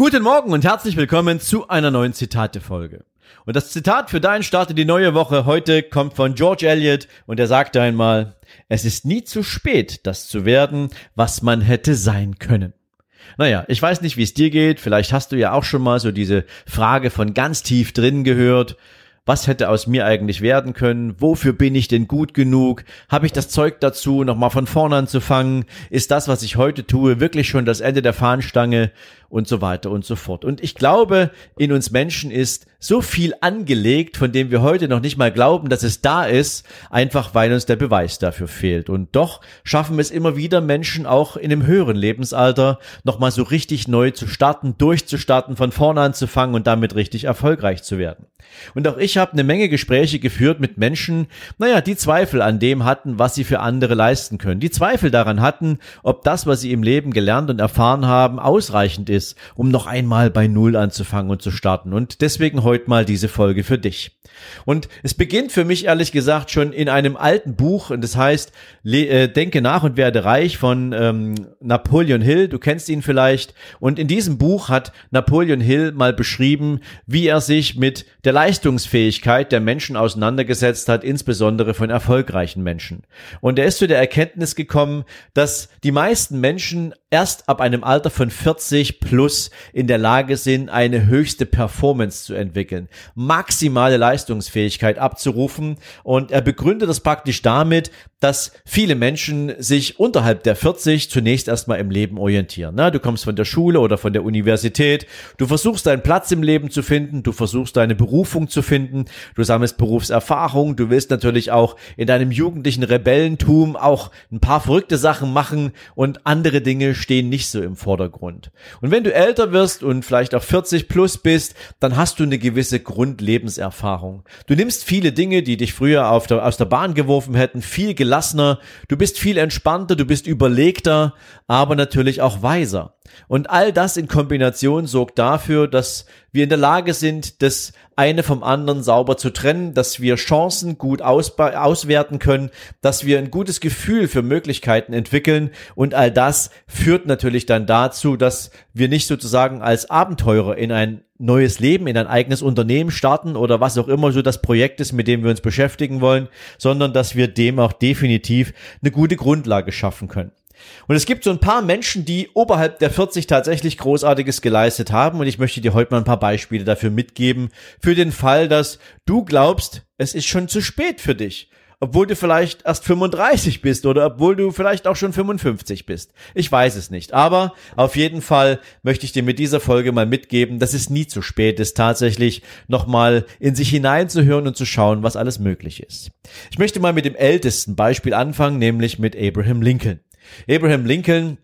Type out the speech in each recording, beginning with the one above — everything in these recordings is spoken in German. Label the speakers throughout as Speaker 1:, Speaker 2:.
Speaker 1: Guten Morgen und herzlich willkommen zu einer neuen Zitate-Folge. Und das Zitat für deinen Start in die neue Woche heute kommt von George Eliot und er sagte einmal, es ist nie zu spät, das zu werden, was man hätte sein können. Naja, ich weiß nicht, wie es dir geht. Vielleicht hast du ja auch schon mal so diese Frage von ganz tief drin gehört was hätte aus mir eigentlich werden können, wofür bin ich denn gut genug, habe ich das Zeug dazu, nochmal von vorne anzufangen, ist das, was ich heute tue, wirklich schon das Ende der Fahnenstange und so weiter und so fort. Und ich glaube, in uns Menschen ist so viel angelegt, von dem wir heute noch nicht mal glauben, dass es da ist, einfach weil uns der Beweis dafür fehlt. Und doch schaffen es immer wieder Menschen auch in einem höheren Lebensalter nochmal so richtig neu zu starten, durchzustarten, von vorne anzufangen und damit richtig erfolgreich zu werden. Und auch ich habe eine Menge Gespräche geführt mit Menschen, naja, die Zweifel an dem hatten, was sie für andere leisten können. Die Zweifel daran hatten, ob das, was sie im Leben gelernt und erfahren haben, ausreichend ist, um noch einmal bei Null anzufangen und zu starten. Und deswegen heute mal diese Folge für dich. Und es beginnt für mich ehrlich gesagt schon in einem alten Buch, und das heißt äh, Denke nach und werde reich von ähm, Napoleon Hill. Du kennst ihn vielleicht. Und in diesem Buch hat Napoleon Hill mal beschrieben, wie er sich mit der Leistungsfähigkeit der Menschen auseinandergesetzt hat, insbesondere von erfolgreichen Menschen. Und er ist zu der Erkenntnis gekommen, dass die meisten Menschen erst ab einem Alter von 40 plus in der Lage sind, eine höchste Performance zu entwickeln, maximale Leistungsfähigkeit abzurufen. Und er begründet das praktisch damit, dass viele Menschen sich unterhalb der 40 zunächst erstmal im Leben orientieren. Na, du kommst von der Schule oder von der Universität, du versuchst deinen Platz im Leben zu finden, du versuchst deine Berufung zu finden, du sammelst Berufserfahrung, du willst natürlich auch in deinem jugendlichen Rebellentum auch ein paar verrückte Sachen machen und andere Dinge stehen nicht so im Vordergrund. Und wenn du älter wirst und vielleicht auch 40 plus bist, dann hast du eine gewisse Grundlebenserfahrung. Du nimmst viele Dinge, die dich früher der, aus der Bahn geworfen hätten, viel gelassener, du bist viel entspannter, du bist überlegter, aber natürlich auch weiser. Und all das in Kombination sorgt dafür, dass wir in der Lage sind, das eine vom anderen sauber zu trennen, dass wir Chancen gut auswerten können, dass wir ein gutes Gefühl für Möglichkeiten entwickeln und all das führt natürlich dann dazu, dass wir nicht sozusagen als Abenteurer in ein neues Leben, in ein eigenes Unternehmen starten oder was auch immer so das Projekt ist, mit dem wir uns beschäftigen wollen, sondern dass wir dem auch definitiv eine gute Grundlage schaffen können. Und es gibt so ein paar Menschen, die oberhalb der 40 tatsächlich Großartiges geleistet haben. Und ich möchte dir heute mal ein paar Beispiele dafür mitgeben. Für den Fall, dass du glaubst, es ist schon zu spät für dich. Obwohl du vielleicht erst 35 bist oder obwohl du vielleicht auch schon 55 bist. Ich weiß es nicht. Aber auf jeden Fall möchte ich dir mit dieser Folge mal mitgeben, dass es nie zu spät ist, tatsächlich nochmal in sich hineinzuhören und zu schauen, was alles möglich ist. Ich möchte mal mit dem ältesten Beispiel anfangen, nämlich mit Abraham Lincoln. Abraham Lincoln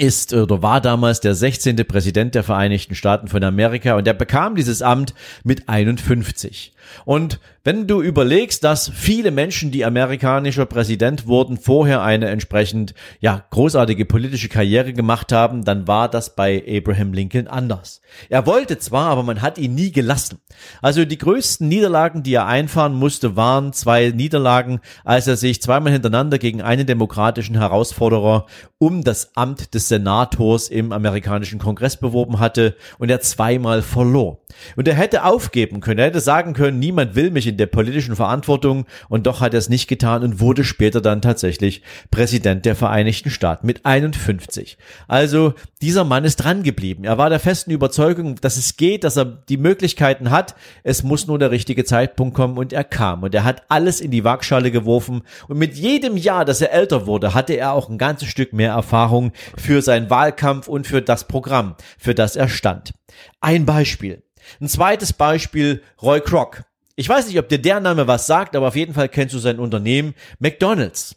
Speaker 1: ist oder war damals der 16. Präsident der Vereinigten Staaten von Amerika und er bekam dieses Amt mit 51. Und wenn du überlegst, dass viele Menschen, die amerikanischer Präsident wurden, vorher eine entsprechend ja großartige politische Karriere gemacht haben, dann war das bei Abraham Lincoln anders. Er wollte zwar, aber man hat ihn nie gelassen. Also die größten Niederlagen, die er einfahren musste, waren zwei Niederlagen, als er sich zweimal hintereinander gegen einen demokratischen Herausforderer um das Amt des Senators im amerikanischen Kongress beworben hatte und er zweimal verlor. Und er hätte aufgeben können, er hätte sagen können, niemand will mich in der politischen Verantwortung und doch hat er es nicht getan und wurde später dann tatsächlich Präsident der Vereinigten Staaten mit 51. Also dieser Mann ist dran geblieben. Er war der festen Überzeugung, dass es geht, dass er die Möglichkeiten hat. Es muss nur der richtige Zeitpunkt kommen und er kam und er hat alles in die Waagschale geworfen und mit jedem Jahr, dass er älter wurde, hatte er auch ein ganzes Stück mehr Erfahrung für seinen Wahlkampf und für das Programm, für das er stand. Ein Beispiel. Ein zweites Beispiel, Roy Kroc. Ich weiß nicht, ob dir der Name was sagt, aber auf jeden Fall kennst du sein Unternehmen McDonald's.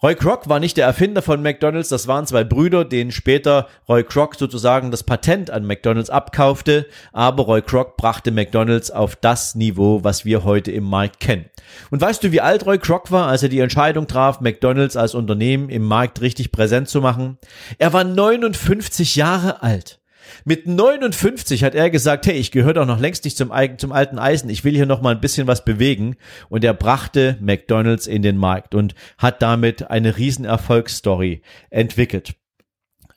Speaker 1: Roy Kroc war nicht der Erfinder von McDonald's, das waren zwei Brüder, denen später Roy Kroc sozusagen das Patent an McDonald's abkaufte, aber Roy Kroc brachte McDonald's auf das Niveau, was wir heute im Markt kennen. Und weißt du, wie alt Roy Kroc war, als er die Entscheidung traf, McDonald's als Unternehmen im Markt richtig präsent zu machen? Er war 59 Jahre alt. Mit 59 hat er gesagt, hey, ich gehöre doch noch längst nicht zum, zum alten Eisen, ich will hier noch mal ein bisschen was bewegen. Und er brachte McDonald's in den Markt und hat damit eine riesen Erfolgsstory entwickelt.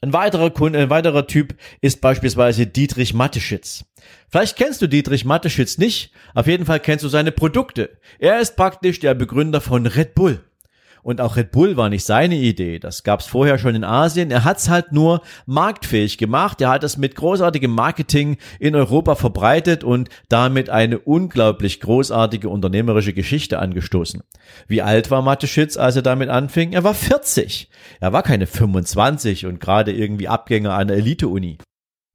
Speaker 1: Ein weiterer Kunde, ein weiterer Typ ist beispielsweise Dietrich Matteschitz. Vielleicht kennst du Dietrich Matteschitz nicht, auf jeden Fall kennst du seine Produkte. Er ist praktisch der Begründer von Red Bull. Und auch Red Bull war nicht seine Idee. Das gab's vorher schon in Asien. Er hat's halt nur marktfähig gemacht. Er hat es mit großartigem Marketing in Europa verbreitet und damit eine unglaublich großartige unternehmerische Geschichte angestoßen. Wie alt war Mateschitz, als er damit anfing? Er war 40. Er war keine 25 und gerade irgendwie Abgänger einer Elite-Uni.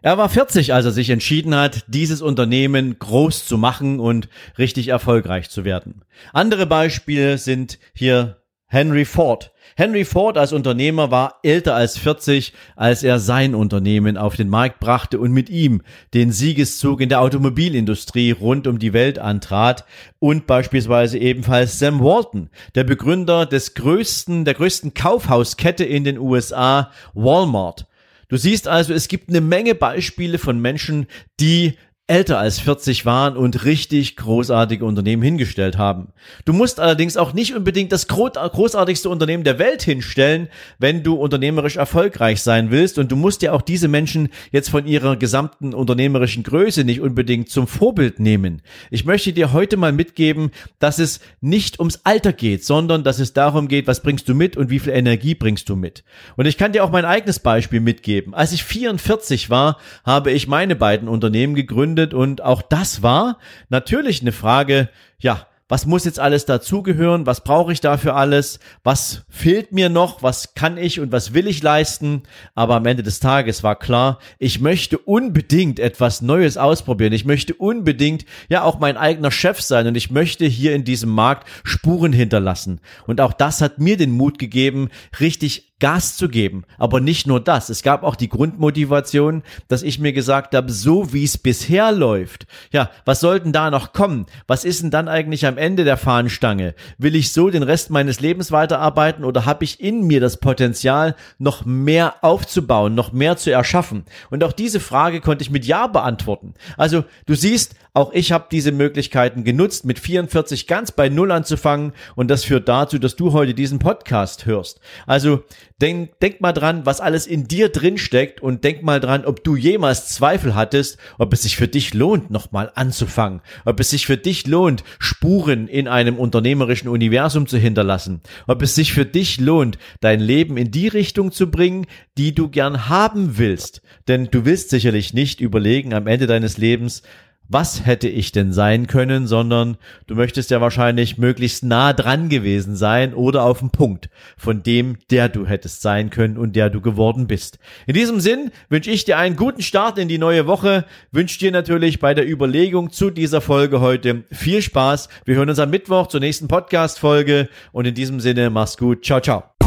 Speaker 1: Er war 40, als er sich entschieden hat, dieses Unternehmen groß zu machen und richtig erfolgreich zu werden. Andere Beispiele sind hier Henry Ford. Henry Ford als Unternehmer war älter als 40, als er sein Unternehmen auf den Markt brachte und mit ihm den Siegeszug in der Automobilindustrie rund um die Welt antrat und beispielsweise ebenfalls Sam Walton, der Begründer des größten, der größten Kaufhauskette in den USA, Walmart. Du siehst also, es gibt eine Menge Beispiele von Menschen, die älter als 40 waren und richtig großartige Unternehmen hingestellt haben. Du musst allerdings auch nicht unbedingt das großartigste Unternehmen der Welt hinstellen, wenn du unternehmerisch erfolgreich sein willst und du musst ja auch diese Menschen jetzt von ihrer gesamten unternehmerischen Größe nicht unbedingt zum Vorbild nehmen. Ich möchte dir heute mal mitgeben, dass es nicht ums Alter geht, sondern dass es darum geht, was bringst du mit und wie viel Energie bringst du mit. Und ich kann dir auch mein eigenes Beispiel mitgeben. Als ich 44 war, habe ich meine beiden Unternehmen gegründet gegründet und auch das war natürlich eine Frage, ja, was muss jetzt alles dazugehören, was brauche ich dafür alles, was fehlt mir noch, was kann ich und was will ich leisten. Aber am Ende des Tages war klar, ich möchte unbedingt etwas Neues ausprobieren. Ich möchte unbedingt ja auch mein eigener Chef sein und ich möchte hier in diesem Markt Spuren hinterlassen. Und auch das hat mir den Mut gegeben, richtig Gas zu geben. Aber nicht nur das. Es gab auch die Grundmotivation, dass ich mir gesagt habe, so wie es bisher läuft, ja, was sollten da noch kommen? Was ist denn dann eigentlich am Ende der Fahnenstange? Will ich so den Rest meines Lebens weiterarbeiten oder habe ich in mir das Potenzial, noch mehr aufzubauen, noch mehr zu erschaffen? Und auch diese Frage konnte ich mit Ja beantworten. Also du siehst, auch ich habe diese Möglichkeiten genutzt, mit 44 ganz bei Null anzufangen und das führt dazu, dass du heute diesen Podcast hörst. Also Denk, denk mal dran, was alles in dir drin steckt und denk mal dran, ob du jemals Zweifel hattest, ob es sich für dich lohnt, nochmal anzufangen, ob es sich für dich lohnt, Spuren in einem unternehmerischen Universum zu hinterlassen, ob es sich für dich lohnt, dein Leben in die Richtung zu bringen, die du gern haben willst. Denn du willst sicherlich nicht überlegen am Ende deines Lebens, was hätte ich denn sein können, sondern du möchtest ja wahrscheinlich möglichst nah dran gewesen sein oder auf dem Punkt von dem, der du hättest sein können und der du geworden bist. In diesem Sinn wünsche ich dir einen guten Start in die neue Woche, wünsche dir natürlich bei der Überlegung zu dieser Folge heute viel Spaß. Wir hören uns am Mittwoch zur nächsten Podcast-Folge und in diesem Sinne mach's gut. Ciao, ciao.